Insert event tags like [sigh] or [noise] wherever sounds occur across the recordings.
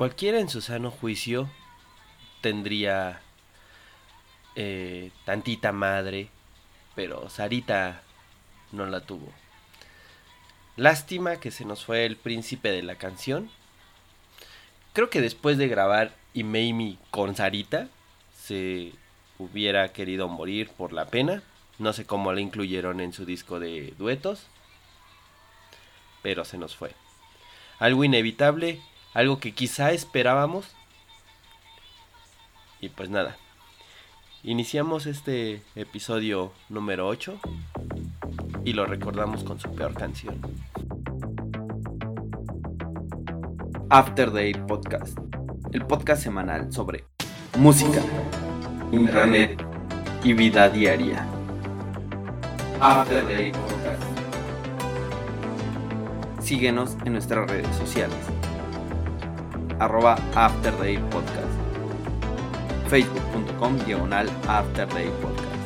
Cualquiera en su sano juicio tendría eh, tantita madre, pero Sarita no la tuvo. Lástima que se nos fue el príncipe de la canción. Creo que después de grabar Imeimi con Sarita, se hubiera querido morir por la pena. No sé cómo la incluyeron en su disco de duetos, pero se nos fue. Algo inevitable algo que quizá esperábamos. Y pues nada, iniciamos este episodio número 8 y lo recordamos con su peor canción. After Day Podcast, el podcast semanal sobre música, internet y vida diaria. After Day Podcast. Síguenos en nuestras redes sociales arroba afterdaypodcast, facebook.com diagonal afterdaypodcast.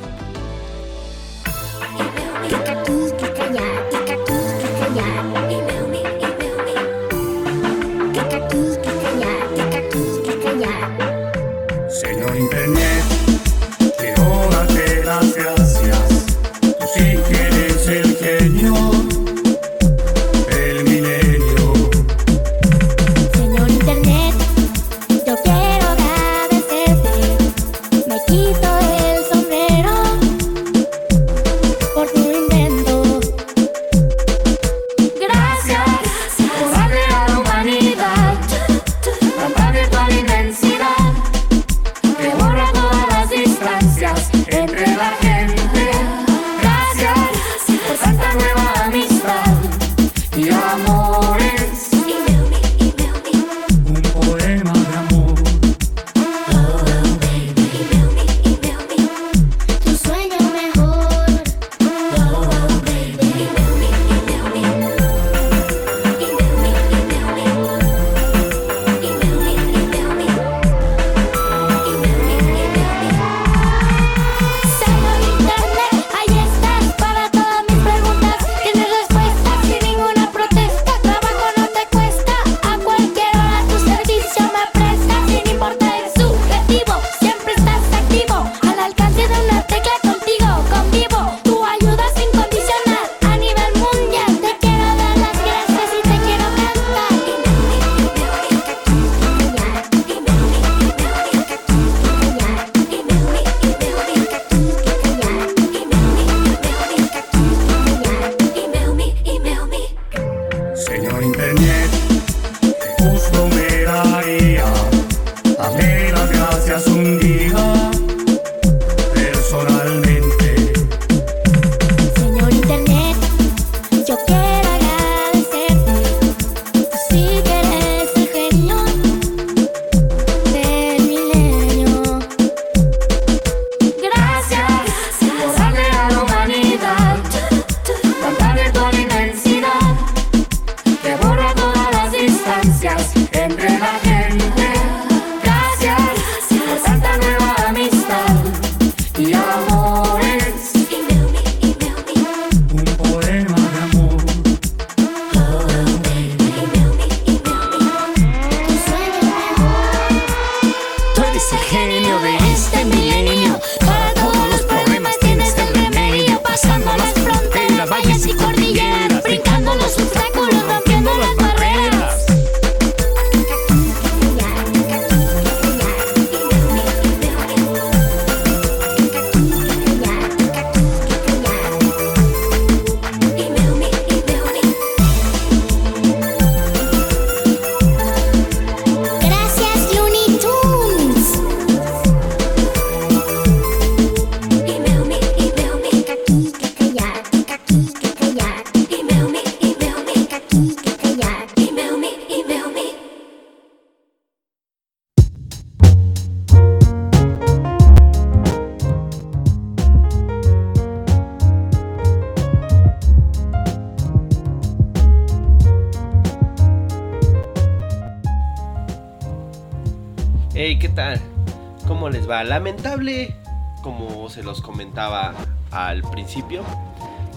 va. Lamentable, como se los comentaba al principio.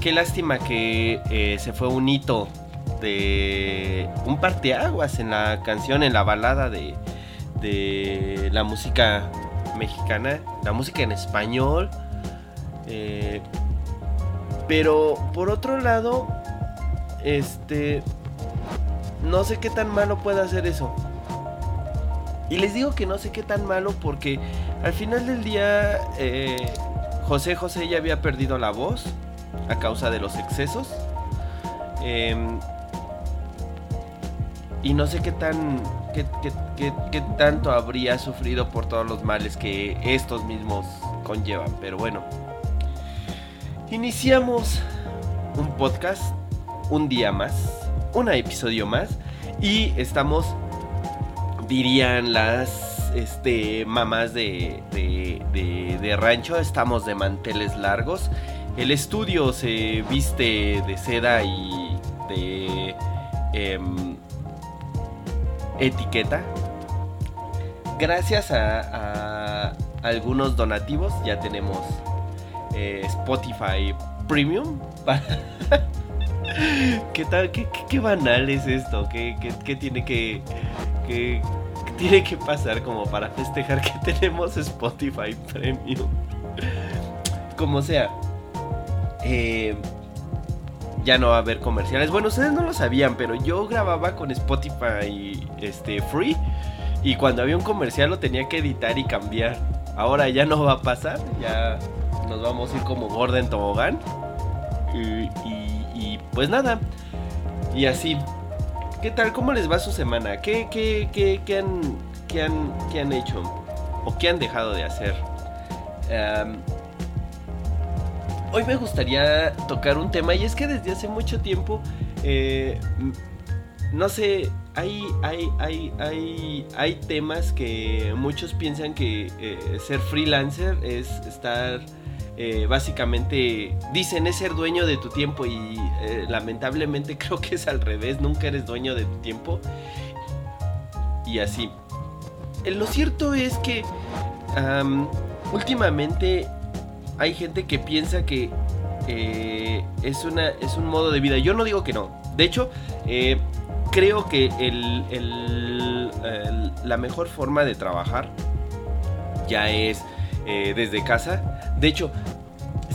Qué lástima que eh, se fue un hito de un parteaguas en la canción, en la balada de, de la música mexicana, la música en español. Eh, pero por otro lado, este, no sé qué tan malo puede hacer eso. Y les digo que no sé qué tan malo porque al final del día eh, José José ya había perdido la voz a causa de los excesos. Em, y no sé qué tan qué, qué- qué- qué tanto habría sufrido por todos los males que estos mismos conllevan. Pero bueno, iniciamos un podcast, un día más, un episodio más. Y estamos, dirían las este, mamás de, de, rancho, estamos de manteles largos. El estudio se viste de seda y de em, etiqueta. Gracias a, algunos donativos ya tenemos eh, Spotify Premium. [laughs] ¿Qué tal? ¿Qué, qué- banal es esto? ¿Qué, qué- tiene que, que- tiene que pasar como para festejar que [laughs] tenemos Spotify Premium? Como sea, eh, ya no va a haber comerciales. Bueno, ustedes no lo sabían, pero yo grababa con Spotify este, Free y cuando había un comercial lo tenía que editar y cambiar. Ahora ya no va a pasar, ya nos vamos a ir como gorda en tobogán. Y, y- y, pues nada, y así. ¿Qué tal? ¿Cómo les va su semana? ¿Qué, qué, qué, qué han, qué, han, qué han hecho? ¿O qué han dejado de hacer? Hoy me gustaría tocar un tema y es que desde hace mucho tiempo, eh, no sé, hay, hay, hay, hay, hay temas que muchos piensan que eh, ser freelancer es estar eh, básicamente dicen es ser dueño de tu tiempo y eh, lamentablemente [laughs] creo que es al revés, nunca eres dueño de tu tiempo y así. Eh, Lo cierto es que am, últimamente hay gente que piensa que es, una, es un modo de vida. Yo no digo que no. De hecho, creo que el- la mejor forma de trabajar ya es desde casa. De hecho,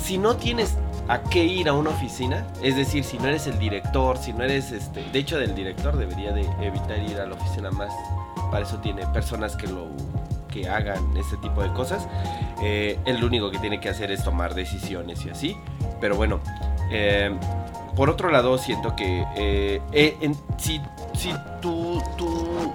si no tienes a qué ir a una oficina, es decir, si no eres el director, si no eres este, de hecho del director debería de evitar ir a la oficina más. Para eso tiene personas que lo que hagan este tipo de cosas. Eh, lo único que tiene que hacer es tomar decisiones y así. Pero bueno, eh, por otro lado siento que eh, eh, si, si tu, tu,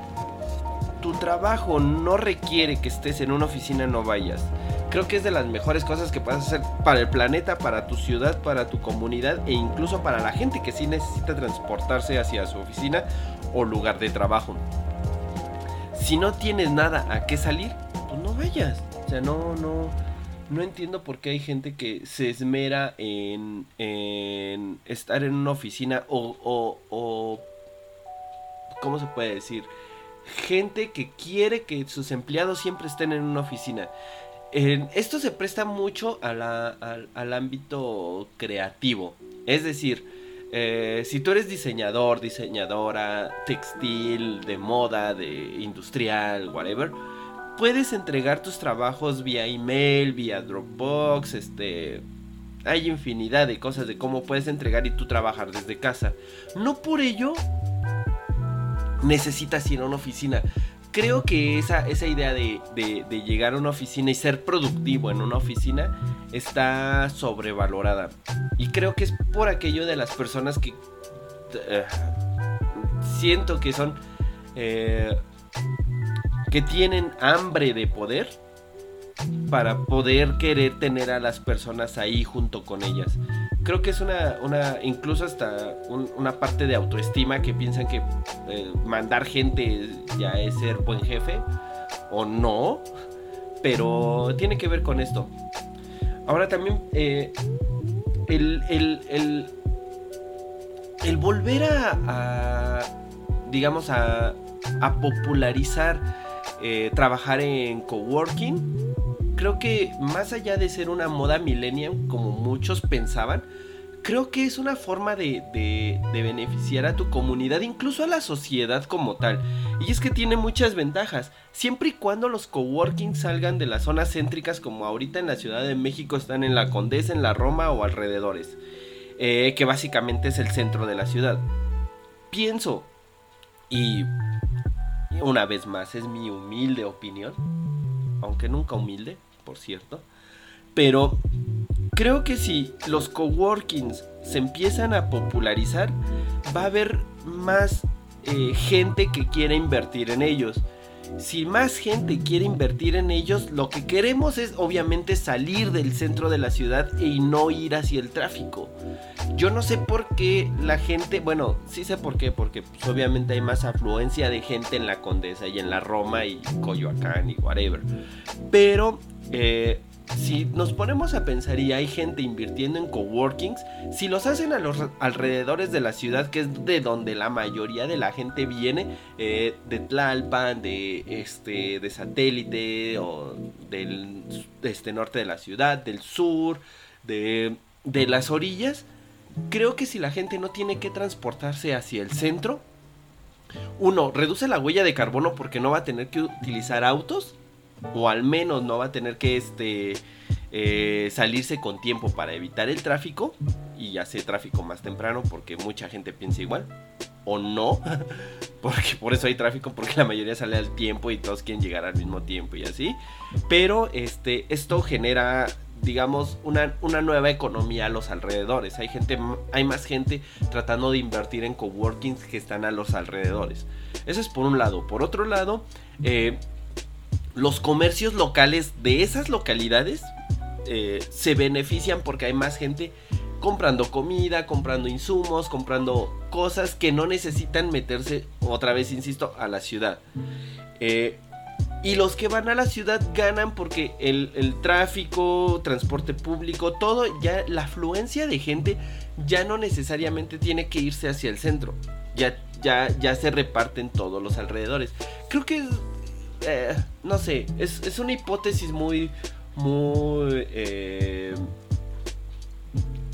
tu trabajo no requiere que estés en una oficina, no vayas. Creo que es de las mejores cosas que puedes hacer para el planeta, para tu ciudad, para tu comunidad e incluso para la gente que sí necesita transportarse hacia su oficina o lugar de trabajo. Si no tienes nada a qué salir, pues no vayas. O sea, no, no, no entiendo por qué hay gente que se esmera en, en estar en una oficina o, o, o, ¿cómo se puede decir? Gente que quiere que sus empleados siempre estén en una oficina. Esto se presta mucho al ámbito creativo. Es decir, eh, si tú eres diseñador, diseñadora, textil, de moda, de industrial, whatever, puedes entregar tus trabajos vía email, vía Dropbox, este... Hay infinidad de cosas de cómo puedes entregar y tú trabajar desde casa. No por ello necesitas ir a una oficina. Creo que esa, esa idea de, de- llegar a una oficina y ser productivo en una oficina está sobrevalorada. Y creo que es por aquello de las personas que eh, siento que son... eh, que tienen hambre de poder para poder querer tener a las personas ahí junto con ellas. Creo que es una, una incluso hasta un- una parte de autoestima que piensan que eh, mandar gente ya es ser buen jefe o no, pero tiene que ver con esto. Ahora también eh, el, el, el, el volver a, digamos, a, a popularizar eh, trabajar en coworking, creo que más allá de ser una moda millennial, como muchos pensaban, creo que es una forma de, beneficiar a tu comunidad, incluso a la sociedad como tal. Y es que tiene muchas ventajas, siempre y cuando los coworking salgan de las zonas céntricas como ahorita en la Ciudad de México están en la Condesa, en la Roma o alrededores, eh, que básicamente es el centro de la ciudad. Pienso, y una vez más es mi humilde opinión, aunque nunca humilde, por cierto, pero creo que si los coworkings se empiezan a popularizar, va a haber más eh, gente que quiera invertir en ellos. Si más gente quiere invertir en ellos, lo que queremos es obviamente salir del centro de la ciudad y no ir hacia el tráfico. Yo no sé por qué la gente, bueno, sí sé por qué, porque pues, obviamente hay más afluencia de gente en la Condesa y en la Roma y Coyoacán y whatever. Pero eh, si nos ponemos a pensar y hay gente invirtiendo en coworkings, si los hacen a los alrededores de la ciudad, que es de donde la mayoría de la gente viene, eh, de Tlalpan, de este, de satélite o del este, norte de la ciudad, del sur, de, de las orillas, creo que si la gente no tiene que transportarse hacia el centro, uno, reduce la huella de carbono porque no va a tener que utilizar autos o al menos no va a tener que este eh, salirse con tiempo para evitar el tráfico y hacer tráfico más temprano porque mucha gente piensa igual o no [laughs] porque por eso hay tráfico porque la mayoría sale al tiempo y todos quieren llegar al mismo tiempo y así. Pero este esto genera digamos una, una nueva economía a los alrededores. Hay gente hay más gente tratando de invertir en coworkings que están a los alrededores. Eso es por un lado. Por otro lado eh, los comercios locales de esas localidades eh, se benefician porque hay más gente comprando comida, comprando insumos, comprando cosas que no necesitan meterse, otra vez insisto, a la ciudad. Eh, y los que van a la ciudad ganan porque el, el, tráfico, transporte público, todo, ya la afluencia de gente ya no necesariamente tiene que irse hacia el centro. Ya, ya, ya se reparten todos los alrededores. Creo que eh, no sé, es, es, una hipótesis muy, muy eh,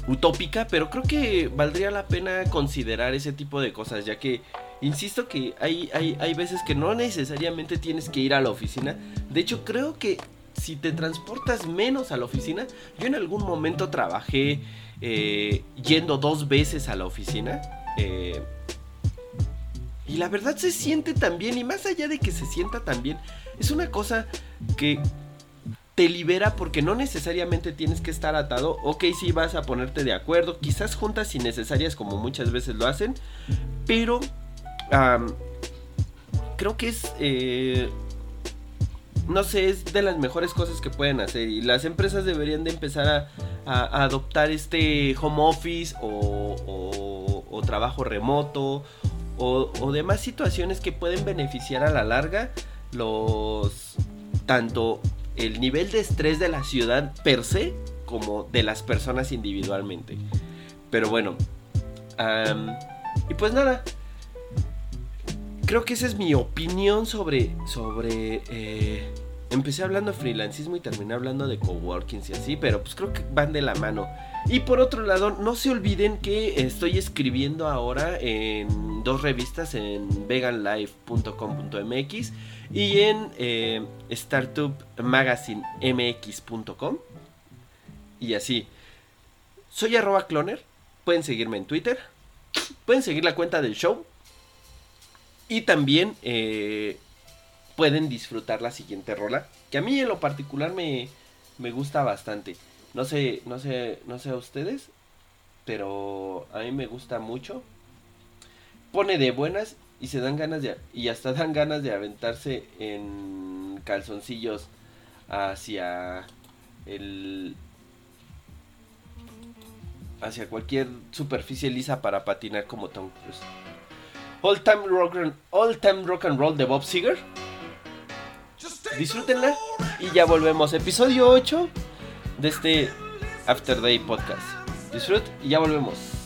utópica, pero creo que valdría la pena considerar ese tipo de cosas, ya que, insisto que hay, hay, hay veces que no necesariamente tienes que ir a la oficina. De hecho, creo que si te transportas menos a la oficina, yo en algún momento trabajé eh, yendo dos veces a la oficina. Eh, y la verdad se siente tan bien, y más allá de que se sienta tan bien, es una cosa que te libera porque no necesariamente tienes que estar atado. Ok, sí vas a ponerte de acuerdo, quizás juntas innecesarias como muchas veces lo hacen, pero creo que es... Eh, no sé, es de las mejores cosas que pueden hacer y las empresas deberían de empezar a, adoptar este home office o trabajo remoto o, demás situaciones que pueden beneficiar a la larga los tanto el nivel de estrés de la ciudad per se como de las personas individualmente. Pero bueno, y pues nada, creo que esa es mi opinión sobre sobre eh, empecé hablando de freelancismo y terminé hablando de coworkings y así, pero pues creo que van de la mano. Y por otro lado, no se olviden que estoy escribiendo ahora en dos revistas, en veganlife.com.mx y en eh, startupmagazinemx.com. Y así. Soy arroba cloner. Pueden seguirme en Twitter. Pueden seguir la cuenta del show. Y también eh, pueden disfrutar la siguiente rola. Que a mí en lo particular me, me gusta bastante. No sé, no sé, no sé a ustedes. Pero a mí me gusta mucho. Pone de buenas y se dan ganas de. Y hasta dan ganas de aventarse en calzoncillos hacia el. hacia cualquier superficie lisa para patinar como Tom Cruise. All Time Rock and, All Time Rock and Roll de Bob Seger. Disfrútenla y ya volvemos. Episodio 8 de este After Day Podcast. Disfrut y ya volvemos.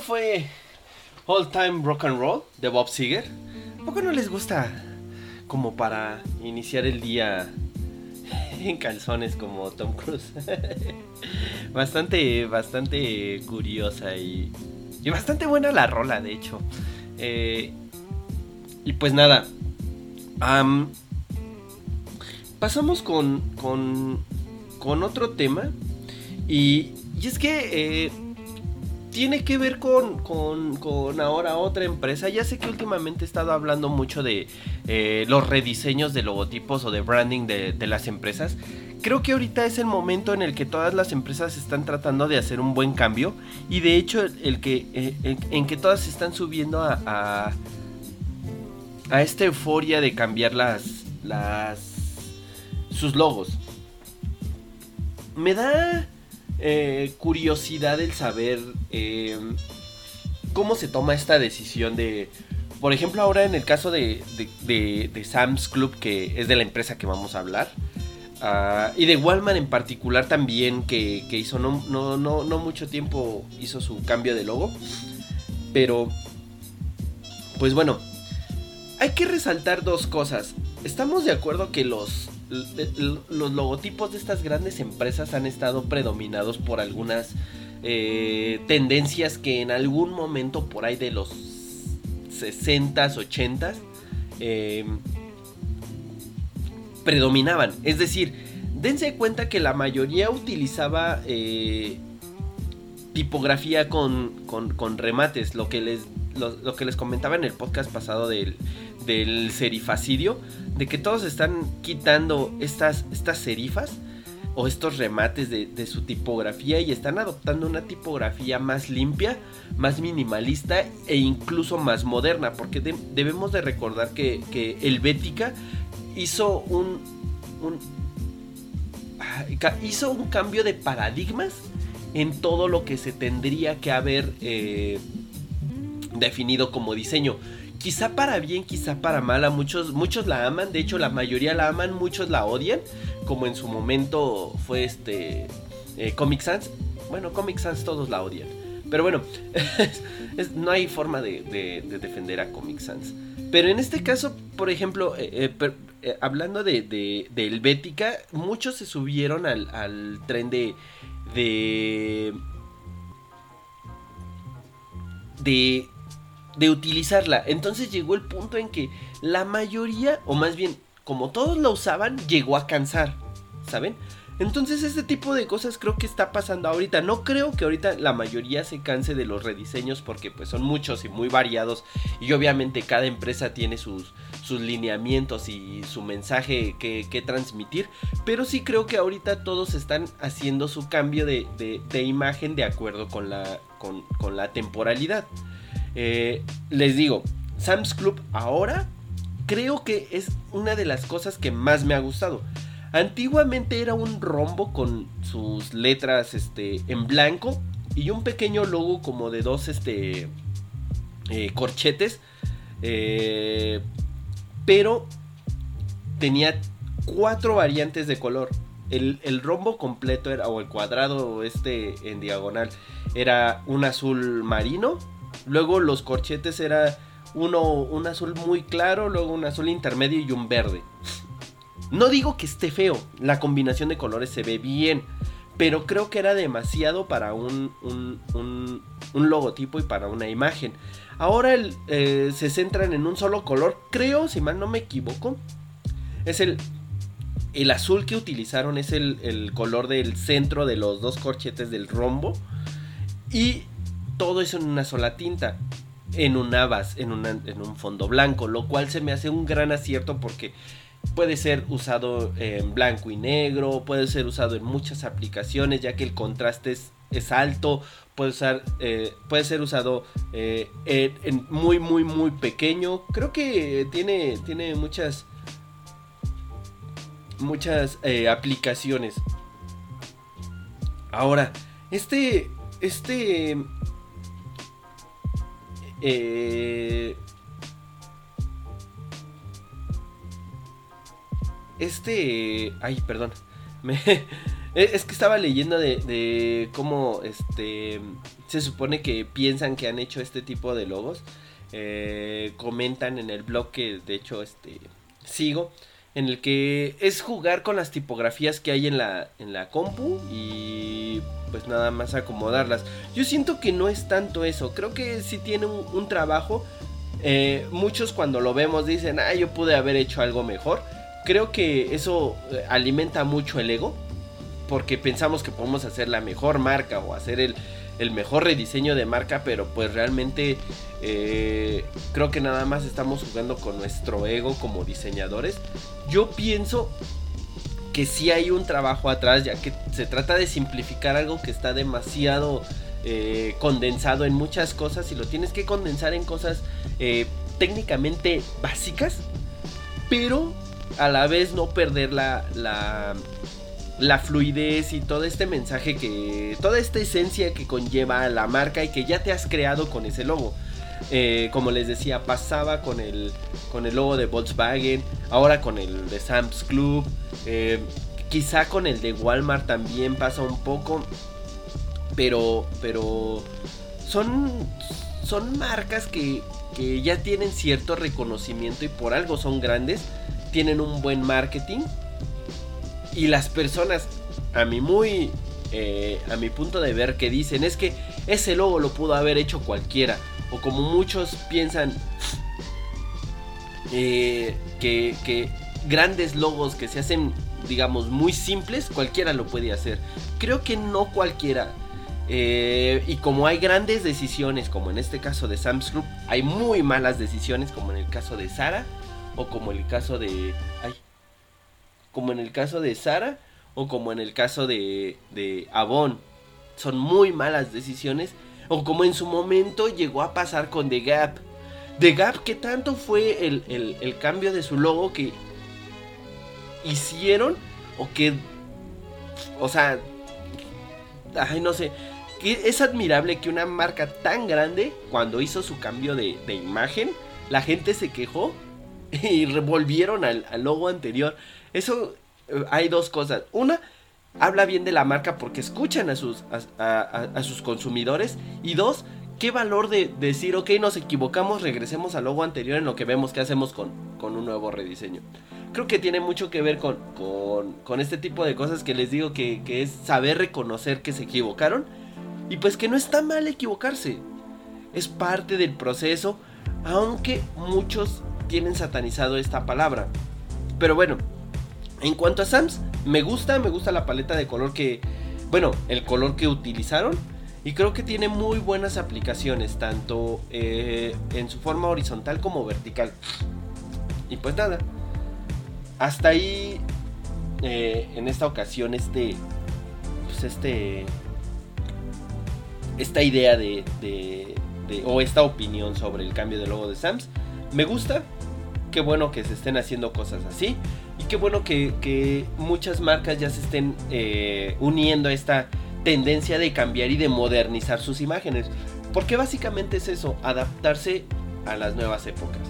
Fue All Time Rock and Roll de Bob Seger. ¿A poco no les gusta como para iniciar el día [laughs] en calzones como Tom Cruise? [laughs] bastante, bastante curiosa y, y bastante buena la rola, de hecho. Eh, y pues nada. am, pasamos con, con, con otro tema. Y, y es que eh, tiene que ver con, con, con ahora otra empresa. Ya sé que últimamente he estado hablando mucho de eh, los rediseños de logotipos o de branding de, las empresas. Creo que ahorita es el momento en el que todas las empresas están tratando de hacer un buen cambio. Y de hecho, el, que, eh, en, que todas están subiendo a, a, a esta euforia de cambiar las, las sus logos. Me da eh, curiosidad el saber eh, cómo se toma esta decisión de, por ejemplo, ahora en el caso de, de, de- Sam's Club, que es de la empresa que vamos a hablar, ah, y de Walmart en particular también, que, que hizo no, no, no, no mucho tiempo, hizo su cambio de logo, pero, pues bueno, hay que resaltar dos cosas. Estamos de acuerdo que los, los logotipos de estas grandes empresas han estado predominados por algunas eh, tendencias que en algún momento por ahí de los 60s, 80s eh, predominaban. Es decir, dense cuenta que la mayoría utilizaba eh, tipografía con, con- remates, lo que les lo que les comentaba en el podcast pasado del, del serifacidio, de que todos están quitando estas, estas serifas o estos remates de, su tipografía y están adoptando una tipografía más limpia, más minimalista e incluso más moderna, porque de- debemos de recordar que, que Helvética hizo un, ah, hizo un cambio de paradigmas en todo lo que se tendría que haber eh, definido como diseño. Quizá para bien, quizá para mal, a muchos, muchos la aman, de hecho la mayoría la aman, muchos la odian, como en su momento fue este eh, Comic Sans. Bueno, Comic Sans todos la odian, pero bueno, [laughs] no hay forma de, de- de defender a Comic Sans. Pero en este caso, por ejemplo, eh, eh, hablando de, de, de Helvética, muchos se subieron al, al tren de, de de, de utilizarla. Entonces llegó el punto en que la mayoría, o más bien, como todos la usaban, llegó a cansar, ¿saben? Entonces este tipo de cosas creo que está pasando ahorita. No creo que ahorita la mayoría se canse de los rediseños porque pues son muchos y muy variados y obviamente cada empresa tiene sus, sus lineamientos y su mensaje que, que transmitir. Pero sí creo que ahorita todos están haciendo su cambio de, de- imagen de acuerdo con la, con, con la temporalidad. Eh, les digo, Sam's Club ahora creo que es una de las cosas que más me ha gustado. Antiguamente era un rombo con sus letras este, en blanco y un pequeño logo como de dos este, eh, corchetes. eh, pero tenía cuatro variantes de color. El, el rombo completo era, o el cuadrado este en diagonal era un azul marino. Luego los corchetes era uno, un azul muy claro, luego un azul intermedio y un verde. No digo que esté feo, la combinación de colores se ve bien, pero creo que era demasiado para un, un- un- logotipo y para una imagen. Ahora el, eh, se centran en un solo color, creo, si mal no me equivoco, es el, el azul que utilizaron, es el, el color del centro de los dos corchetes del rombo. Y todo eso en una sola tinta. En una base, en, en un fondo blanco. Lo cual se me hace un gran acierto porque puede ser usado en blanco y negro. Puede ser usado en muchas aplicaciones. Ya que el contraste es, es alto. Puede, eh, puede ser usado eh, en, en muy, muy, muy pequeño. Creo que tiene, tiene muchas. Muchas eh, aplicaciones. Ahora, este. Este. Eh, este. Ay, perdón. Me, [laughs] Es, que estaba leyendo de, de cómo este se supone que piensan que han hecho este tipo de logos. Eh, comentan en el blog que de hecho este sigo. En el que es jugar con las tipografías que hay en la, en la compu y pues nada más acomodarlas. Yo siento que no es tanto eso. Creo que sí tiene un, trabajo. Eh, muchos cuando lo vemos dicen, ah, yo pude haber hecho algo mejor. Creo que eso eh, alimenta mucho el ego. Porque pensamos que podemos hacer la mejor marca o hacer el, el mejor rediseño de marca. Pero pues realmente eh, creo que nada más estamos jugando con nuestro ego como diseñadores. Yo pienso que sí hay un trabajo atrás, ya que se trata de simplificar algo que está demasiado eh, condensado en muchas cosas y lo tienes que condensar en cosas eh, técnicamente básicas, pero a la vez no perder la, la, la fluidez y todo este mensaje que, toda esta esencia que conlleva la marca y que ya te has creado con ese logo. Eh, como les decía, pasaba con el, con el logo de Volkswagen, ahora con el de Sam's Club, eh, quizá con el de Walmart también pasa un poco, pero, pero son, son marcas que, que ya tienen cierto reconocimiento y por algo son grandes, tienen un buen marketing y las personas, a mi muy, eh, a mi punto de ver, que dicen es que ese logo lo pudo haber hecho cualquiera o como muchos piensan eh, que, que grandes logos que se hacen, digamos, muy simples, cualquiera lo puede hacer. Creo que no cualquiera. Eh, y como hay grandes decisiones, como en este caso de Sam's hay muy malas decisiones, como en el caso de Sara, o como el caso de. Ay, como en el caso de Sara, o como en el caso de, de Avon. Son muy malas decisiones o como en su momento llegó a pasar con The Gap. The Gap que tanto fue el, el, cambio de su logo que hicieron o que... O sea... Ay, no sé. Que es admirable que una marca tan grande, cuando hizo su cambio de, imagen, la gente se quejó [laughs] y revolvieron al, al logo anterior. Eso eh, hay dos cosas. Una, habla bien de la marca porque escuchan a sus, a, sus consumidores. Y dos, qué valor de, decir, ok, nos equivocamos, regresemos al logo anterior en lo que vemos que hacemos con, con un nuevo rediseño. Creo que tiene mucho que ver con, con, con este tipo de cosas que les digo que, que es saber reconocer que se equivocaron. Y pues que no está mal equivocarse. Es parte del proceso, aunque muchos tienen satanizado esta palabra. Pero bueno, en cuanto a Sams, me gusta, me gusta la paleta de color que, bueno, el color que utilizaron. Y creo que tiene muy buenas aplicaciones, tanto eh, en su forma horizontal como vertical. Y pues nada, hasta ahí, eh, en esta ocasión, este, pues este, esta idea de, de, o esta opinión sobre el cambio de logo de Sams, me gusta. Qué bueno que se estén haciendo cosas así. Y qué bueno que, que muchas marcas ya se estén eh, uniendo a esta tendencia de cambiar y de modernizar sus imágenes. Porque básicamente es eso, adaptarse a las nuevas épocas.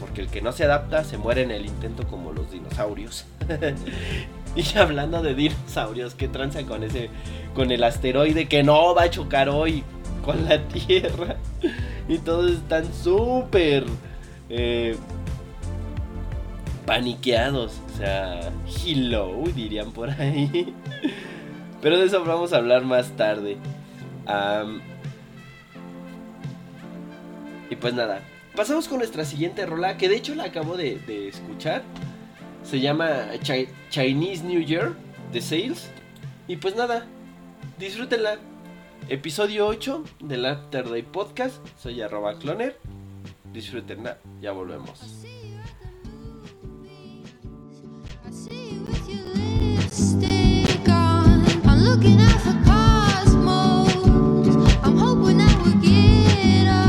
Porque el que no se adapta se muere en el intento como los dinosaurios. [laughs] y hablando de dinosaurios, ¿qué tranza con ese con el asteroide que no va a chocar hoy con la Tierra? [laughs] y todos están súper eh, paniqueados. O sea, hello, dirían por ahí. Pero de eso vamos a hablar más tarde. Y pues nada, pasamos con nuestra siguiente rola, que de hecho la acabo de, escuchar. Se llama Chi- Chinese New Year de Sales. Y pues nada, disfrútenla. Episodio 8 del After Day Podcast. Soy arroba cloner. Disfrútenla, ya volvemos. I'm looking out for cosmos. I'm hoping that we'll get along.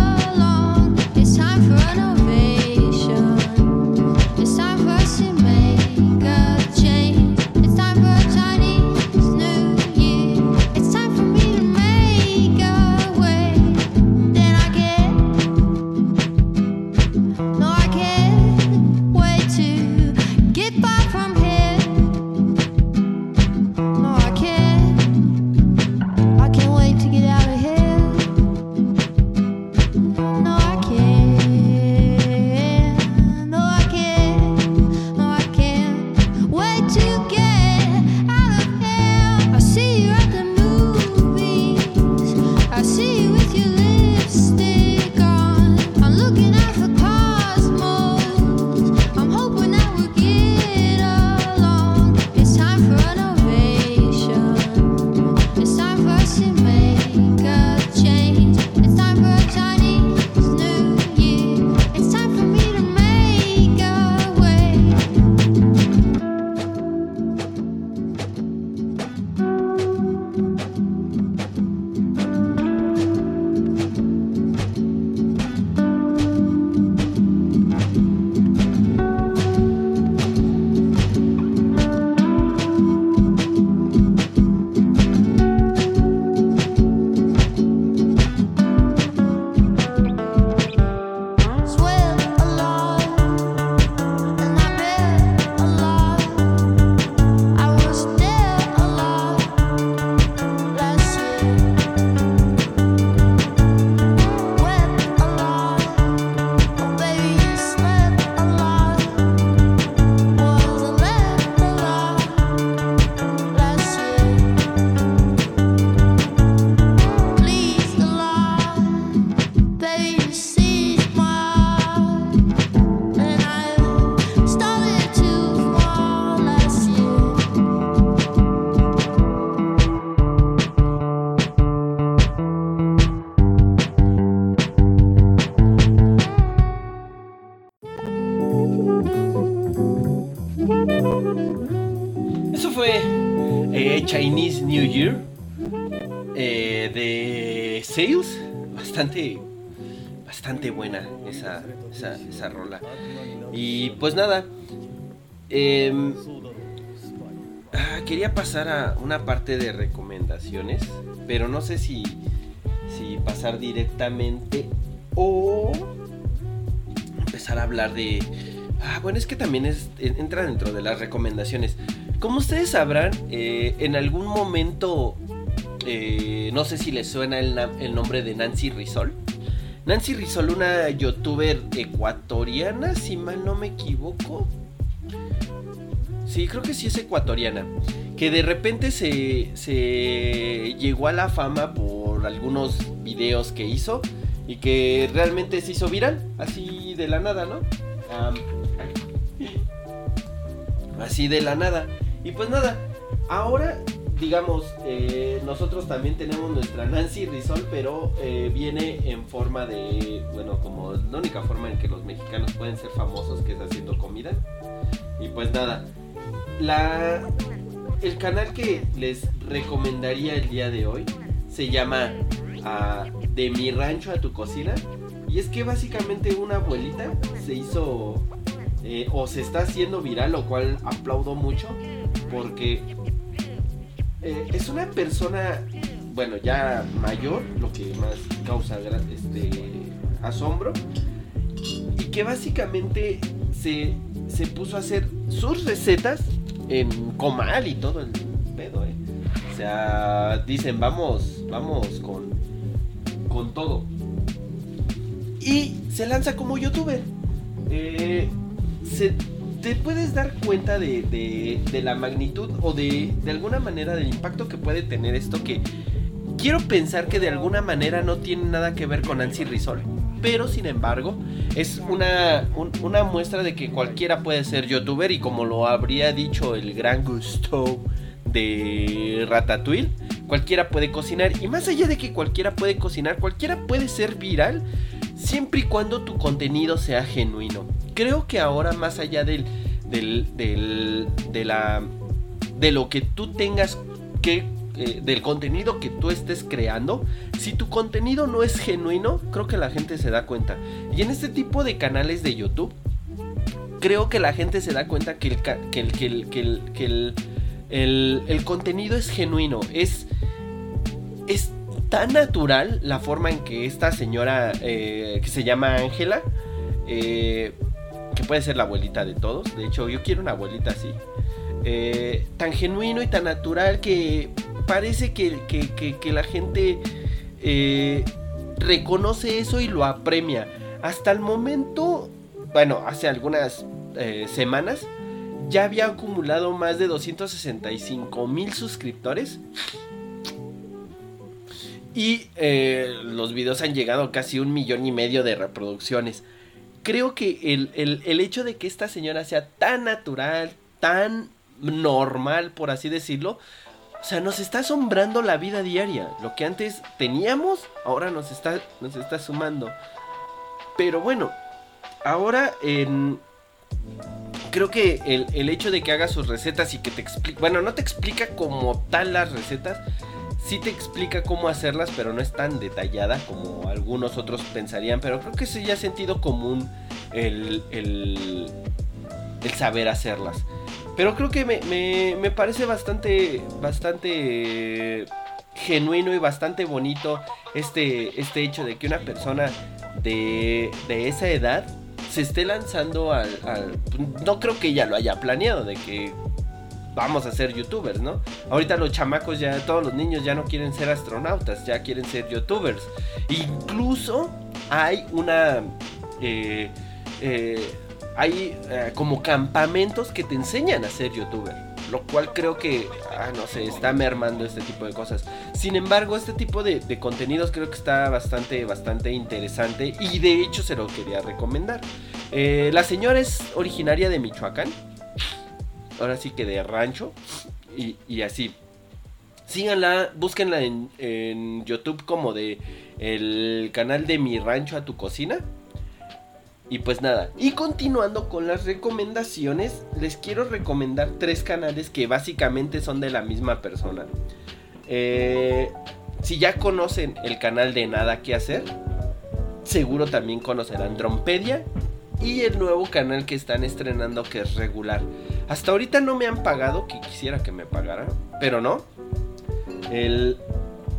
Esa, rola. Y pues nada. em, ah, quería pasar a una parte de recomendaciones. Pero no sé si, si pasar directamente o empezar a hablar de... Ah, bueno, es que también es, entra dentro de las recomendaciones. Como ustedes sabrán, eh, en algún momento, eh, no sé si les suena el, el nombre de Nancy Rizol. Nancy Rizol, una youtuber ecuatoriana, si mal no me equivoco. Sí, creo que sí es ecuatoriana. Que de repente se, se llegó a la fama por algunos videos que hizo y que realmente se hizo viral, así de la nada, ¿no? Así de la nada. Y pues nada, ahora, digamos, eh, nosotros también tenemos nuestra Nancy Rizol, pero eh, viene en forma de, bueno, como la única forma en que los mexicanos pueden ser famosos, que es haciendo comida. Y pues nada, la, el canal que les recomendaría el día de hoy se llama ah, De mi rancho a tu cocina. Y es que básicamente una abuelita se hizo eh, o se está haciendo viral, lo cual aplaudo mucho porque eh, es una persona, bueno, ya mayor, lo que más causa este, asombro, y que básicamente se, se puso a hacer sus recetas en comal y todo el pedo, ¿eh? O sea, dicen, vamos, vamos con, con todo. Y se lanza como youtuber. Eh, se- te puedes dar cuenta de, de- la magnitud o de, de alguna manera del impacto que puede tener esto que quiero pensar que de alguna manera no tiene nada que ver con Nancy Rizol. Pero sin embargo, es una, un- una muestra de que cualquiera puede ser youtuber y como lo habría dicho el gran Gusto de Ratatouille, cualquiera puede cocinar. Y más allá de que cualquiera puede cocinar, cualquiera puede ser viral siempre y cuando tu contenido sea genuino. Creo que ahora más allá del, del, del- de la de lo que tú tengas que eh, del contenido que tú estés creando, si tu contenido no es genuino, creo que la gente se da cuenta. Y en este tipo de canales de YouTube, creo que la gente se da cuenta que el, que el, que el, que el, que el, el- el contenido es genuino. Es, es tan natural la forma en que esta señora, eh, que se llama Ángela, eh, que puede ser la abuelita de todos, de hecho yo quiero una abuelita así, eh, tan genuino y tan natural que parece que, que- que- que la gente reconoce eso y lo apremia. Hasta el momento, bueno, hace algunas semanas, ya había acumulado más de 265 mil suscriptores. Y eh, los videos han llegado a casi un millón y medio de reproducciones. Creo que el, el- el hecho de que esta señora sea tan natural, tan normal, por así decirlo, o sea, nos está asombrando la vida diaria. Lo que antes teníamos, ahora nos está, nos está sumando. Pero bueno, ahora. Creo que el, el hecho de que haga sus recetas y que te explique... Bueno, no te explica como tal las recetas. Sí te explica cómo hacerlas, pero no es tan detallada como algunos otros pensarían. Pero creo que sí ya es sentido común el, el, el saber hacerlas. Pero creo que me, me- me parece bastante, bastante genuino y bastante bonito este, este hecho de que una persona de, de esa edad se esté lanzando al, al- No creo que ella lo haya planeado, de que vamos a ser youtubers, ¿no? Ahorita los chamacos ya, todos los niños ya no quieren ser astronautas, ya quieren ser youtubers. Incluso hay una... eh, eh, hay eh, como campamentos que te enseñan a ser youtuber. Lo cual creo que, ah, no sé, está mermando este tipo de cosas. Sin embargo, este tipo de, contenidos creo que está bastante, bastante interesante. Y de hecho se lo quería recomendar. La señora es originaria de Michoacán. Ahora sí que de rancho. Y, así. Síganla, búsquenla en, en YouTube como de el canal de Mi Rancho a tu Cocina. Y pues nada, y continuando con las recomendaciones, les quiero recomendar tres canales que básicamente son de la misma persona. Eh, si ya conocen el canal de Nada que hacer, seguro también conocerán Drompedia y el nuevo canal que están estrenando que es regular. Hasta ahorita no me han pagado, que quisiera que me pagaran, pero no. El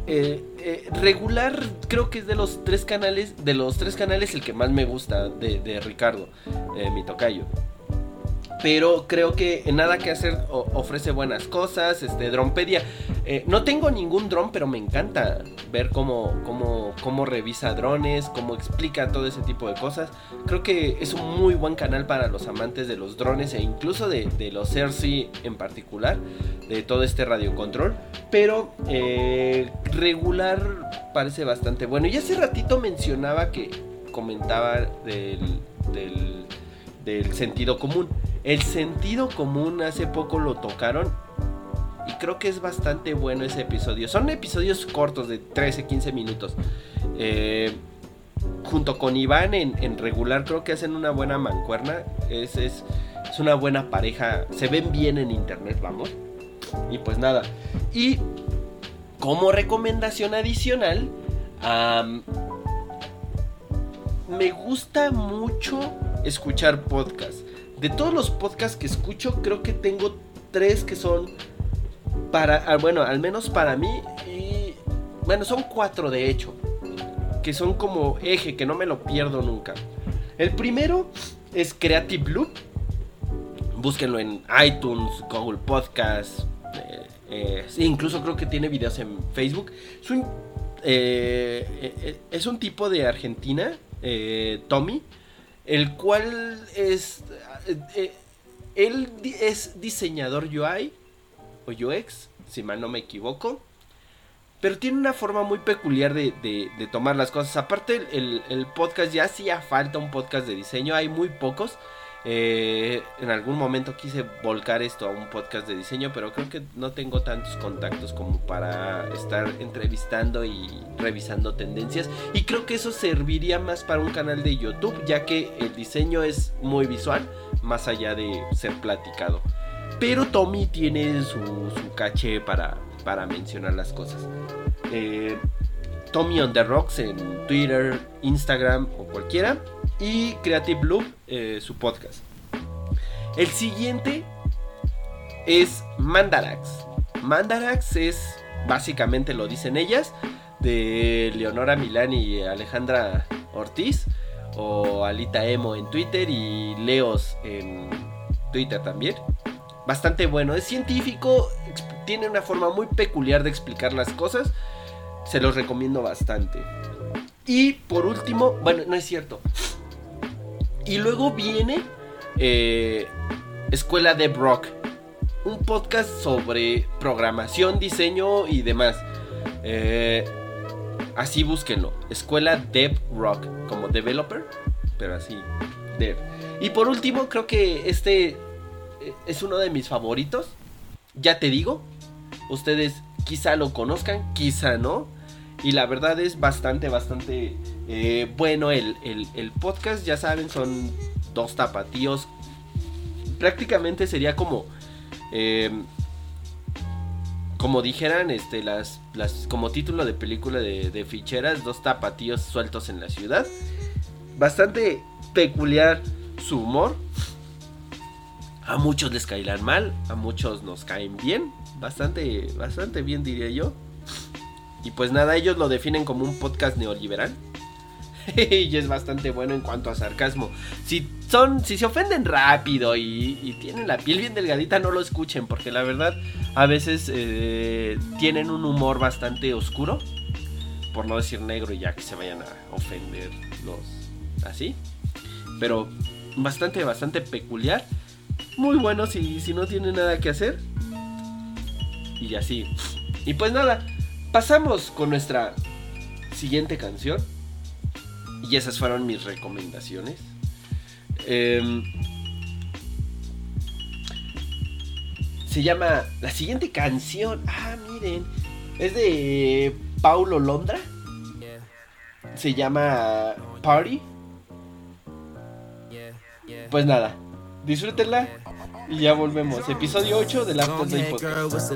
eh, regular creo que es de los tres canales, de los tres canales el que más me gusta de, de Ricardo, eh, mi tocayo. Pero creo que nada que hacer ofrece buenas cosas. Este, Drompedia. eh, no tengo ningún dron, pero me encanta ver cómo, cómo, cómo revisa drones, cómo explica todo ese tipo de cosas. Creo que es un muy buen canal para los amantes de los drones e incluso de, de los Cersei en particular, de todo este radiocontrol. Pero eh, regular parece bastante bueno. Y hace ratito mencionaba que comentaba del, del, del sentido común. El sentido común hace poco lo tocaron y creo que es bastante bueno ese episodio. Son episodios cortos de 13, 15 minutos. Eh, junto con Iván en, regular creo que hacen una buena mancuerna. Es, es, es una buena pareja. Se ven bien en internet, vamos. Y pues nada. Y como recomendación adicional, me gusta mucho escuchar podcasts. De todos los podcasts que escucho, creo que tengo tres que son para, ah, bueno, al menos para mí. Y bueno, son cuatro de hecho. Que son como eje, que no me lo pierdo nunca. El primero es Creative Loop. Búsquenlo en iTunes, Google Podcast. eh, eh, incluso creo que tiene videos en Facebook. Es un, eh, es un tipo de Argentina, Tommy, el cual es... eh, eh, él es diseñador UI o UX, si mal no me equivoco. Pero tiene una forma muy peculiar de, tomar las cosas. Aparte, el podcast ya hacía falta un podcast de diseño. Hay muy pocos. Eh, en algún momento quise volcar esto a un podcast de diseño, pero creo que no tengo tantos contactos como para estar entrevistando y revisando tendencias. Y creo que eso serviría más para un canal de YouTube, ya que el diseño es muy visual, más allá de ser platicado. Pero Tommy tiene su, caché para, para mencionar las cosas. Eh, Tommy on the Rocks en Twitter, Instagram o cualquiera. Y Creative Loop, eh, su podcast. El siguiente es Mandarax. Mandarax es, básicamente lo dicen ellas, de Leonora Milán y Alejandra Ortiz. O Alita Emo en Twitter y Leos en Twitter también. Bastante bueno, es científico, tiene una forma muy peculiar de explicar las cosas. Se los recomiendo bastante. Y por último, bueno, no es cierto. Y luego viene eh, Escuela de Brock. Un podcast sobre programación, diseño y demás. Eh, así búsquenlo. Escuela Dev Rock. Como developer. Pero así. Dev. Y por último, creo que este eh, es uno de mis favoritos. Ya te digo. Ustedes quizá lo conozcan, quizá no. Y la verdad es bastante, bastante eh, bueno el, el- podcast. Ya saben, son dos tapatíos. Prácticamente sería como... eh, como dijeran, este, las, las, como título de película de, ficheras, dos tapatíos sueltos en la ciudad. Bastante peculiar su humor. A muchos les caerán mal, a muchos nos caen bien. Bastante, bastante bien diría yo. Y pues nada, ellos lo definen como un podcast neoliberal. [laughs] y es bastante bueno en cuanto a sarcasmo. Si son, si se ofenden rápido y, tienen la piel bien delgadita, no lo escuchen, porque la verdad a veces eh, tienen un humor bastante oscuro, por no decir negro, y ya que se vayan a ofender los así. Pero bastante, bastante peculiar. Muy bueno si, si no tienen nada que hacer. Y así. Y pues nada, pasamos con nuestra siguiente canción. Y esas fueron mis recomendaciones. Em, se llama la siguiente canción. Ah, miren. Es de Paulo Londra. Se llama Party. Pues nada, disfrútenla. Y ya volvemos. Episodio 8 del After Day Podcast.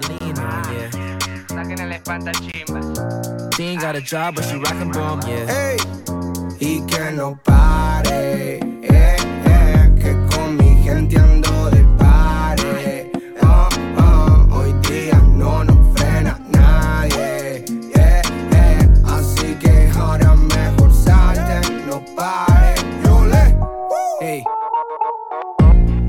Saquen el espantachimba. She ain't got a job, but she rockin' bomb, yeah. Ey, y que no pare, eh, eh, que con mi gente ando de pare. Oh, oh, hoy día no nos frena nadie, eh, eh, así que ahora mejor salte, no pare. Yo le, Hey.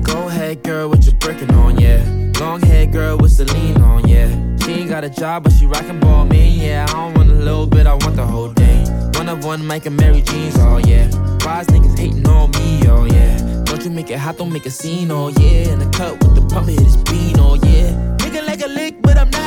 Go ahead, girl, with your brickin' on, yeah. Long hair girl with Celine on, yeah. She ain't got a job, but she rockin' ball, man, yeah. I don't want a little bit, I want the whole thing. One of one, Mike and Mary Jeans, oh yeah. Wise niggas hating on me, oh yeah. Don't you make it hot, don't make a scene, oh yeah. In the cut with the pump, hit his bean, oh yeah. Nigga like a lick, but I'm not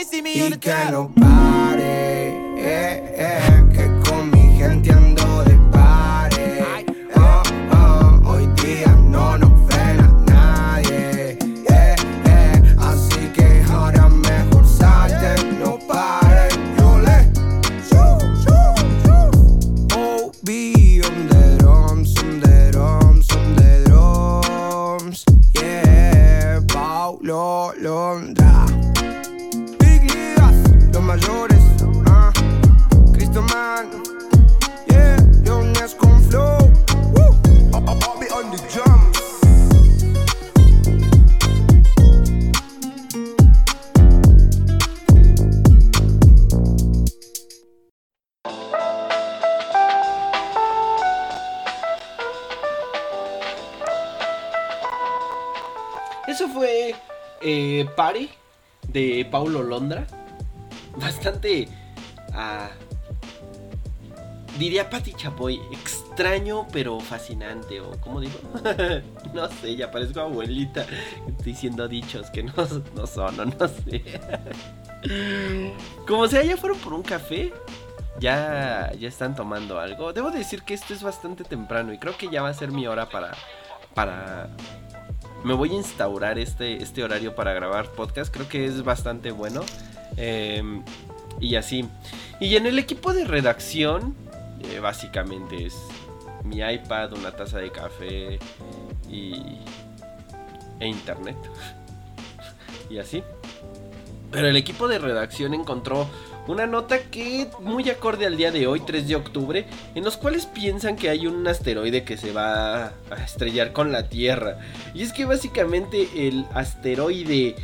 and now they see me on Y the que top. no pare, eh, eh, de Paulo Londra. Bastante. ah, diría Pati Chapoy, extraño pero fascinante. O como digo, [laughs] no sé, ya parezco abuelita diciendo dichos que no, no son, o no sé. [laughs] Como sea, ya fueron por un café. Ya, ya están tomando algo. Debo decir que esto es bastante temprano y creo que ya va a ser mi hora para, para me voy a instaurar este, este horario para grabar podcast. Creo que es bastante bueno. Eh, y así. Y en el equipo de redacción, eh, básicamente es mi iPad, una taza de café y, e internet. [laughs] y así. Pero el equipo de redacción encontró una nota que muy acorde al día de hoy, 3 de octubre, en los cuales piensan que hay un asteroide que se va a estrellar con la Tierra. Y es que básicamente el asteroide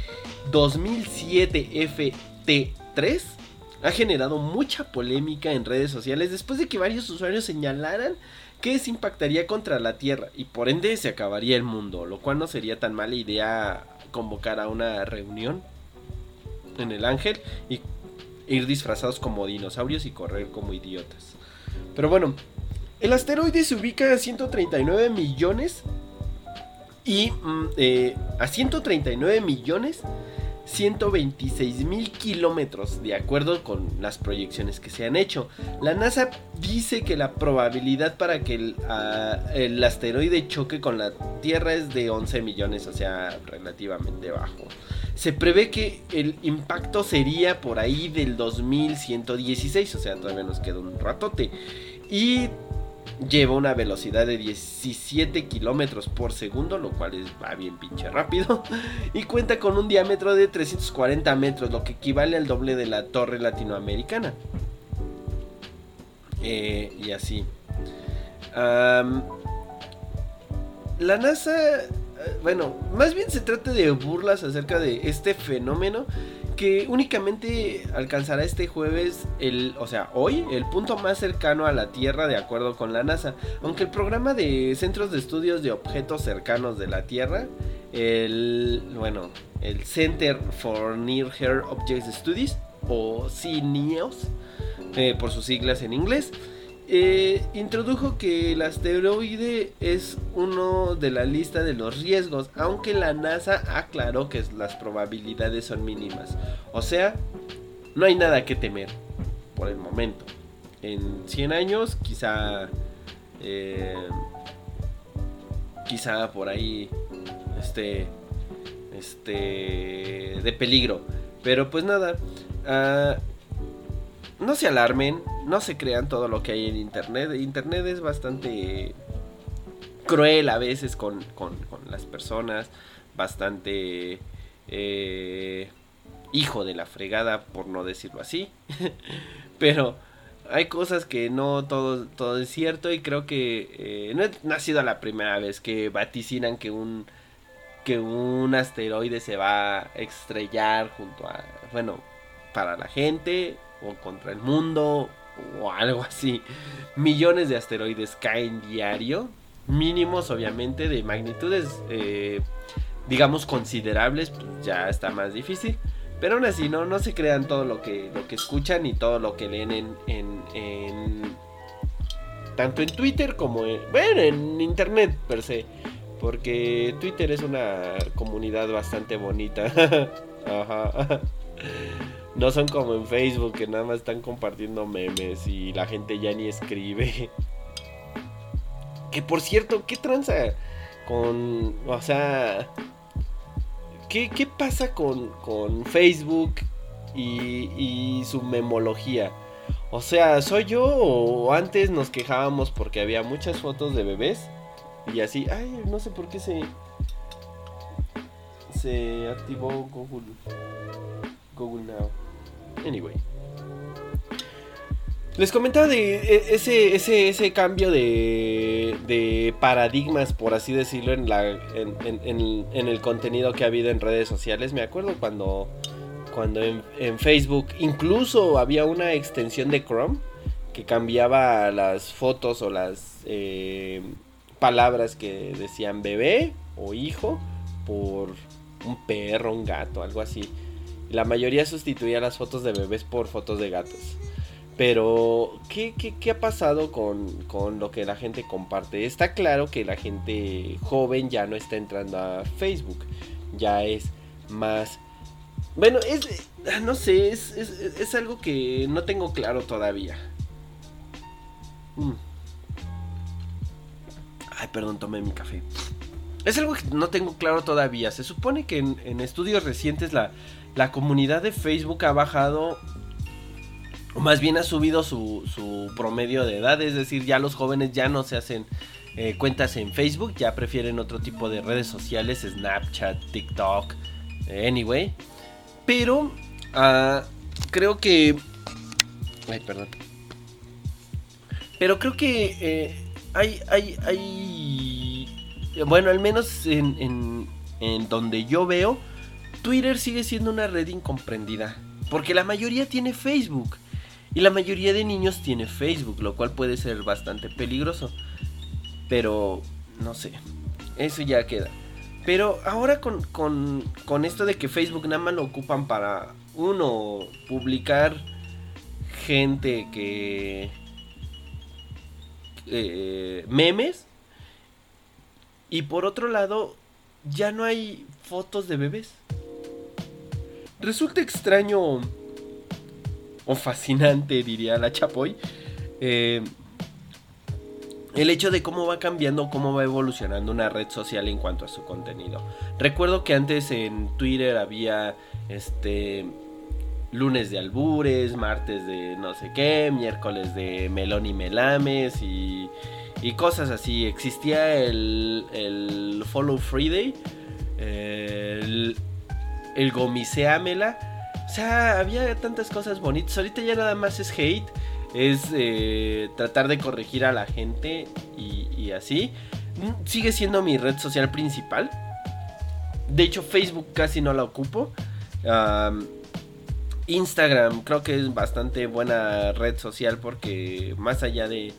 2007 FT3 ha generado mucha polémica en redes sociales después de que varios usuarios señalaran que se impactaría contra la Tierra y por ende se acabaría el mundo, lo cual no sería tan mala idea convocar a una reunión en el ángel y ir disfrazados como dinosaurios y correr como idiotas. Pero bueno, el asteroide se ubica a 139 millones y mm, eh, a 139 millones 126 mil kilómetros, de acuerdo con las proyecciones que se han hecho. La NASA dice que la probabilidad para que el, ah, asteroide choque con la Tierra es de 11 millones, o sea, relativamente bajo. Se prevé que el impacto sería por ahí del 2116, o sea, todavía nos queda un ratote. Y lleva una velocidad de 17 kilómetros por segundo, lo cual es, va bien pinche rápido. [laughs] Y cuenta con un diámetro de 340 metros, lo que equivale al doble de la torre latinoamericana. Eh, y así. La NASA, eh, bueno, más bien se trata de burlas acerca de este fenómeno que únicamente alcanzará este jueves, el, o sea, hoy, el punto más cercano a la Tierra de acuerdo con la NASA. Aunque el programa de Centros de Estudios de Objetos Cercanos de la Tierra, el, bueno, el Center for Near Earth Objects Studies, o CNEOS, eh, por sus siglas en inglés, eh, introdujo que el asteroide es uno de la lista de los riesgos, aunque la NASA aclaró que las probabilidades son mínimas. O sea, no hay nada que temer por el momento. En 100 años, quizá, eh, quizá por ahí, este, este, de peligro. Pero pues nada. ah, no se alarmen, no se crean todo lo que hay en internet. Internet es bastante cruel a veces con, con- con las personas, bastante eh, hijo de la fregada, por no decirlo así. [laughs] Pero hay cosas que no todo, todo es cierto y creo que eh, no, no ha sido la primera vez que vaticinan que un que un asteroide se va a estrellar junto a bueno para la gente contra el mundo o algo así. Millones de asteroides caen diario, mínimos obviamente de magnitudes, eh, digamos considerables, pues ya está más difícil. Pero aún así, no, no se crean todo lo que, lo que escuchan y todo lo que leen en, en, en- tanto en Twitter como en, bueno, en internet per se. Porque Twitter es una comunidad bastante bonita. [laughs] Ajá. No son como en Facebook que nada más están compartiendo memes y la gente ya ni escribe. Que por cierto, ¿qué tranza con... O sea... ¿Qué, qué pasa con, con Facebook y, y su memología? O sea, ¿soy yo o antes nos quejábamos porque había muchas fotos de bebés? Y así, ay, no sé por qué se... Se activó Google. Google Now. Anyway. Les comentaba de e- ese, ese, ese cambio de, de paradigmas, por así decirlo, en, la, en, en- en- el contenido que ha habido en redes sociales. Me acuerdo cuando, cuando en, en Facebook incluso había una extensión de Chrome que cambiaba las fotos o las eh, palabras que decían bebé o hijo por un perro, un gato, algo así. La mayoría sustituía las fotos de bebés por fotos de gatos. Pero, ¿qué, qué, qué ha pasado con, con lo que la gente comparte? Está claro que la gente joven ya no está entrando a Facebook. Ya es más... Bueno, es... No sé, es, es, es algo que no tengo claro todavía. Mm. Ay, perdón, tomé mi café. Es algo que no tengo claro todavía. Se supone que en, en estudios recientes la, la comunidad de Facebook ha bajado, o más bien ha subido su, su promedio de edad. Es decir, ya los jóvenes ya no se hacen eh, cuentas en Facebook, ya prefieren otro tipo de redes sociales, Snapchat, TikTok, eh, anyway. Pero ah, creo que... Ay, perdón. Pero creo que eh, hay, hay, hay... Bueno, al menos en, en, en donde yo veo, Twitter sigue siendo una red incomprendida. Porque la mayoría tiene Facebook. Y la mayoría de niños tiene Facebook, lo cual puede ser bastante peligroso. Pero, no sé. Eso ya queda. Pero ahora con, con, con esto de que Facebook nada más lo ocupan para, uno, publicar gente que... eh, memes. Y por otro lado, ya no hay fotos de bebés. Resulta extraño o fascinante, diría la Chapoy, eh, el hecho de cómo va cambiando, cómo va evolucionando una red social en cuanto a su contenido. Recuerdo que antes en Twitter había este lunes de albures, martes de no sé qué, miércoles de melón y melames y, y cosas así. Existía el, el Follow Friday, el, el Gomiseamela. O sea, había tantas cosas bonitas. Ahorita ya nada más es hate es eh, tratar de corregir a la gente y, así. Mm, Sigue siendo mi red social principal. De hecho, Facebook casi no la ocupo. Am, Instagram creo que es bastante buena red social porque más allá de...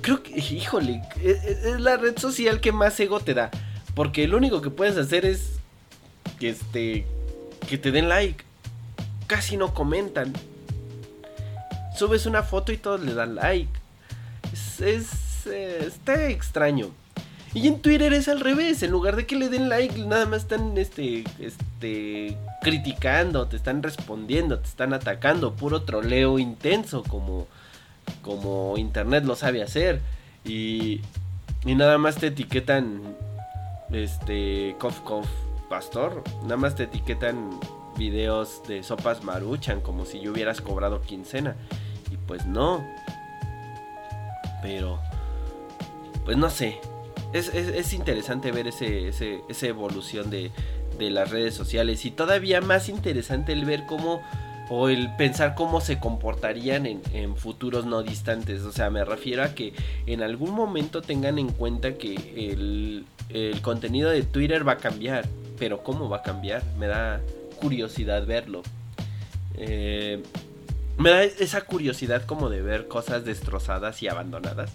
Creo que, híjole, es, es la red social que más ego te da. Porque lo único que puedes hacer es este, que te den like. Casi no comentan subes una foto y todos le dan like. Es, eh, está extraño. Y en Twitter es al revés, en lugar de que le den like, nada más están este, este, criticando, te están respondiendo, te están atacando, puro troleo intenso como, como internet lo sabe hacer. Y, y nada más te etiquetan, este, cof cof pastor, nada más te etiquetan videos de sopas maruchan como si yo hubieras cobrado quincena. Y pues no. Pero, pues no sé. Es, es- es interesante ver ese, ese- esa evolución de, de las redes sociales. Y todavía más interesante el ver cómo, o el pensar cómo se comportarían en, en futuros no distantes. O sea, me refiero a que en algún momento tengan en cuenta que el, el contenido de Twitter va a cambiar. Pero cómo va a cambiar, me da curiosidad verlo. Eh, me da esa curiosidad como de ver cosas destrozadas y abandonadas.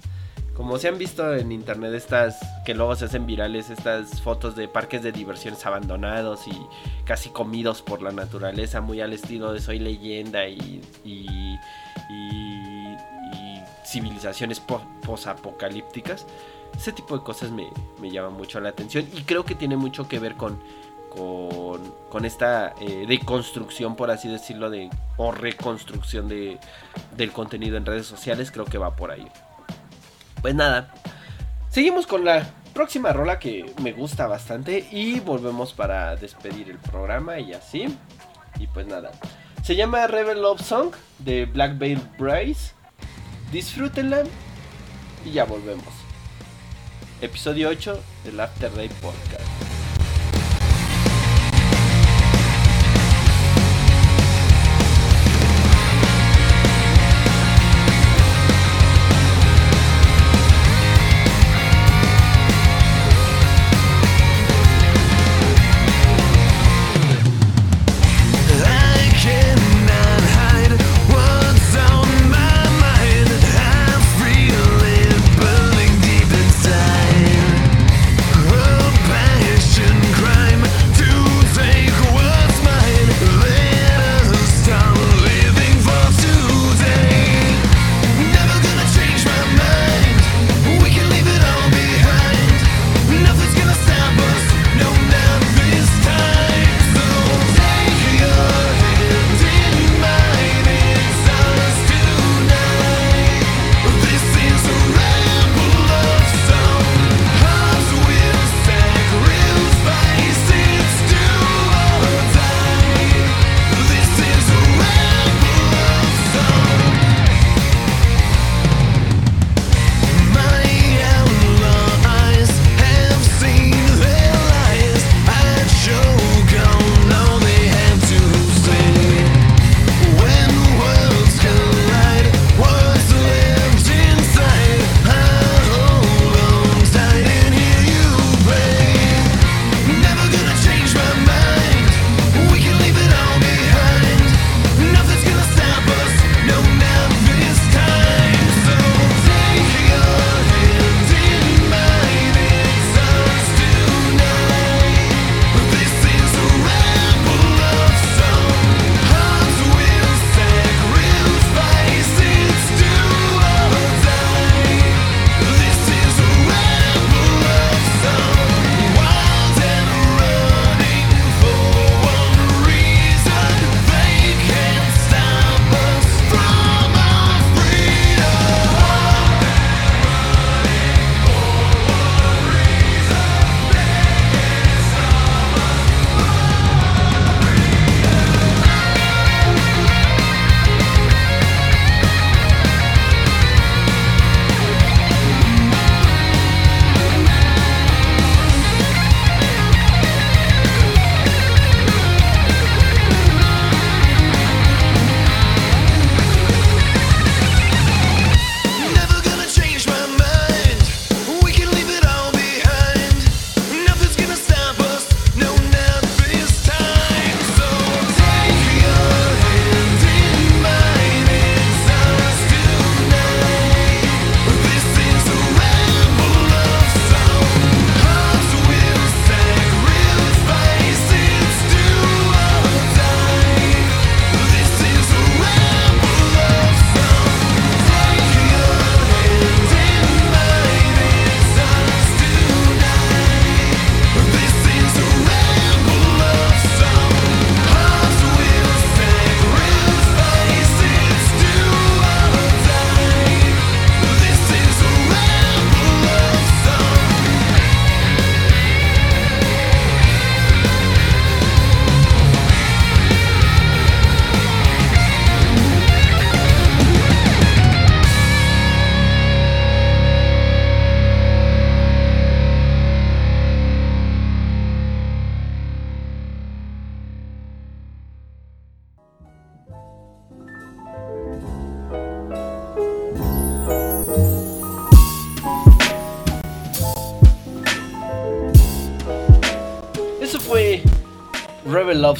Como se han visto en internet estas que luego se hacen virales, estas fotos de parques de diversiones abandonados y casi comidos por la naturaleza, muy al estilo de Soy leyenda y, y, y- y civilizaciones po- posapocalípticas. Ese tipo de cosas me, me llama mucho la atención y creo que tiene mucho que ver con, con, esta eh, deconstrucción, por así decirlo, de, o reconstrucción de, del contenido en redes sociales. Creo que va por ahí. Pues nada, seguimos con la próxima rola que me gusta bastante y volvemos para despedir el programa y así. Y pues nada, se llama Rebel Love Song de Black Veil Brace. Disfrútenla y ya volvemos. Episodio 8 del After Day Podcast.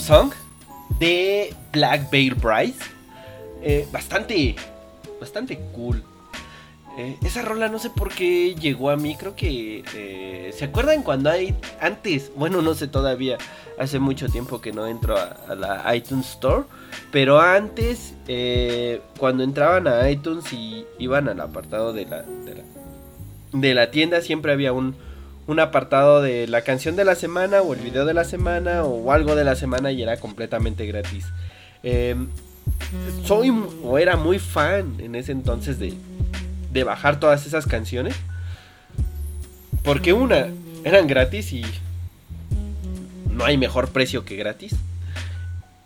Song de Black Veil Brides. Eh, bastante, bastante cool. Eh, esa rola no sé por qué llegó a mí, creo que... eh, ¿Se acuerdan cuando hay antes? Bueno, no sé todavía, hace mucho tiempo que no entro a, la iTunes Store, pero antes, cuando entraban a iTunes y iban al apartado de la, de la tienda, siempre había un, un apartado de la canción de la semana o el video de la semana o algo de la semana y era completamente gratis. Eh, soy o era muy fan en ese entonces de, de bajar todas esas canciones. Porque una, eran gratis y no hay mejor precio que gratis.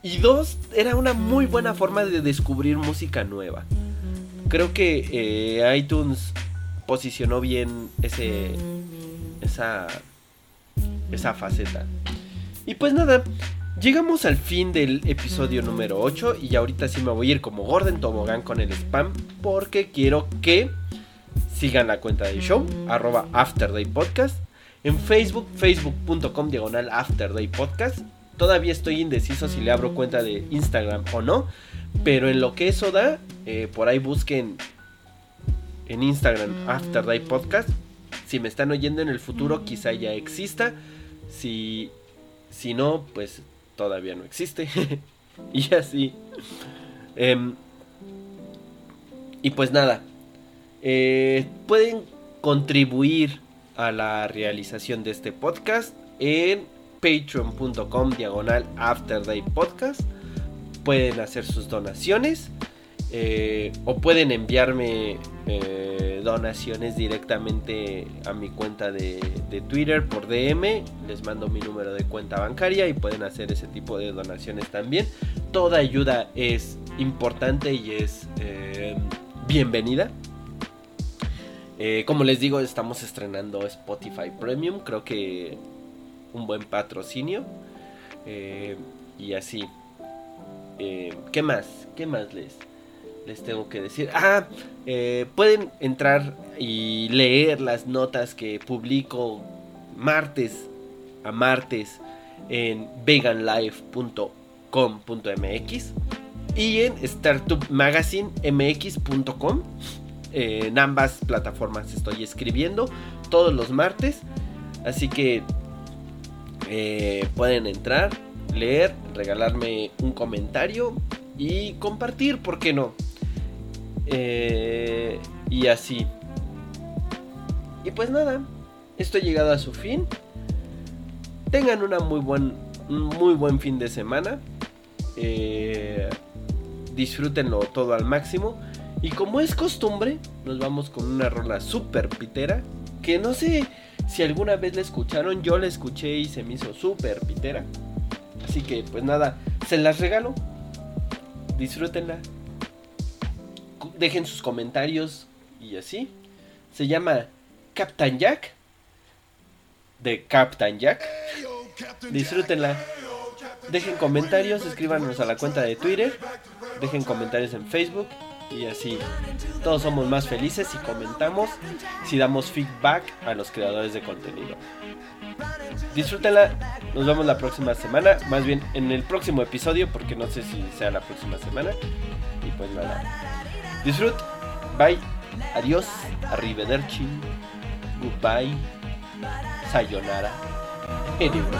Y dos, era una muy buena forma de descubrir música nueva. Creo que eh, iTunes posicionó bien ese, esa, esa faceta. Y pues nada, llegamos al fin del episodio número 8 y ahorita sí me voy a ir como Gordon Tobogán con el spam porque quiero que sigan la cuenta del show, arroba Afterday Podcast. En Facebook, facebook.com diagonal Afterday Podcast. Todavía estoy indeciso si le abro cuenta de Instagram o no. Pero en lo que eso da, eh, por ahí busquen en Instagram Afterday Podcast. Si me están oyendo en el futuro, quizá ya exista. Si, si no, pues todavía no existe. [laughs] y así. Em, y pues nada. Eh, pueden contribuir a la realización de este podcast en patreon.com diagonal afterday podcast pueden hacer sus donaciones eh, o pueden enviarme eh, donaciones directamente a mi cuenta de, Twitter por DM les mando mi número de cuenta bancaria y pueden hacer ese tipo de donaciones también toda ayuda es importante y es eh, bienvenida eh, como les digo, estamos estrenando Spotify Premium. Creo que un buen patrocinio. Y así. ¿Qué más? ¿Qué más les, les tengo que decir? Ah, eh, pueden entrar y leer las notas que publico martes a martes en veganlife.com.mx y en startupmagazinemx.com eh, en ambas plataformas estoy escribiendo todos los martes. Así que eh, pueden entrar, leer, regalarme un comentario y compartir, ¿por qué no? Eh, y así. Y pues nada, esto ha llegado a su fin. Tengan una muy buen, un muy buen fin de semana. Eh, disfrútenlo todo al máximo. Y como es costumbre, nos vamos con una rola super pitera. Que no sé si alguna vez la escucharon. Yo la escuché y se me hizo super pitera. Así que pues nada, se las regalo. Disfrútenla. Dejen sus comentarios y así. Se llama Captain Jack. De Captain Jack. Disfrútenla. Dejen comentarios, escríbanos a la cuenta de Twitter. Dejen comentarios en Facebook y así todos somos más felices si comentamos, si damos feedback a los creadores de contenido. Disfrútenla, nos vemos la próxima semana, más bien en el próximo episodio, porque no sé si sea la próxima semana. Y pues nada, disfrut, bye, adiós, arrivederci, goodbye, sayonara. Anyway.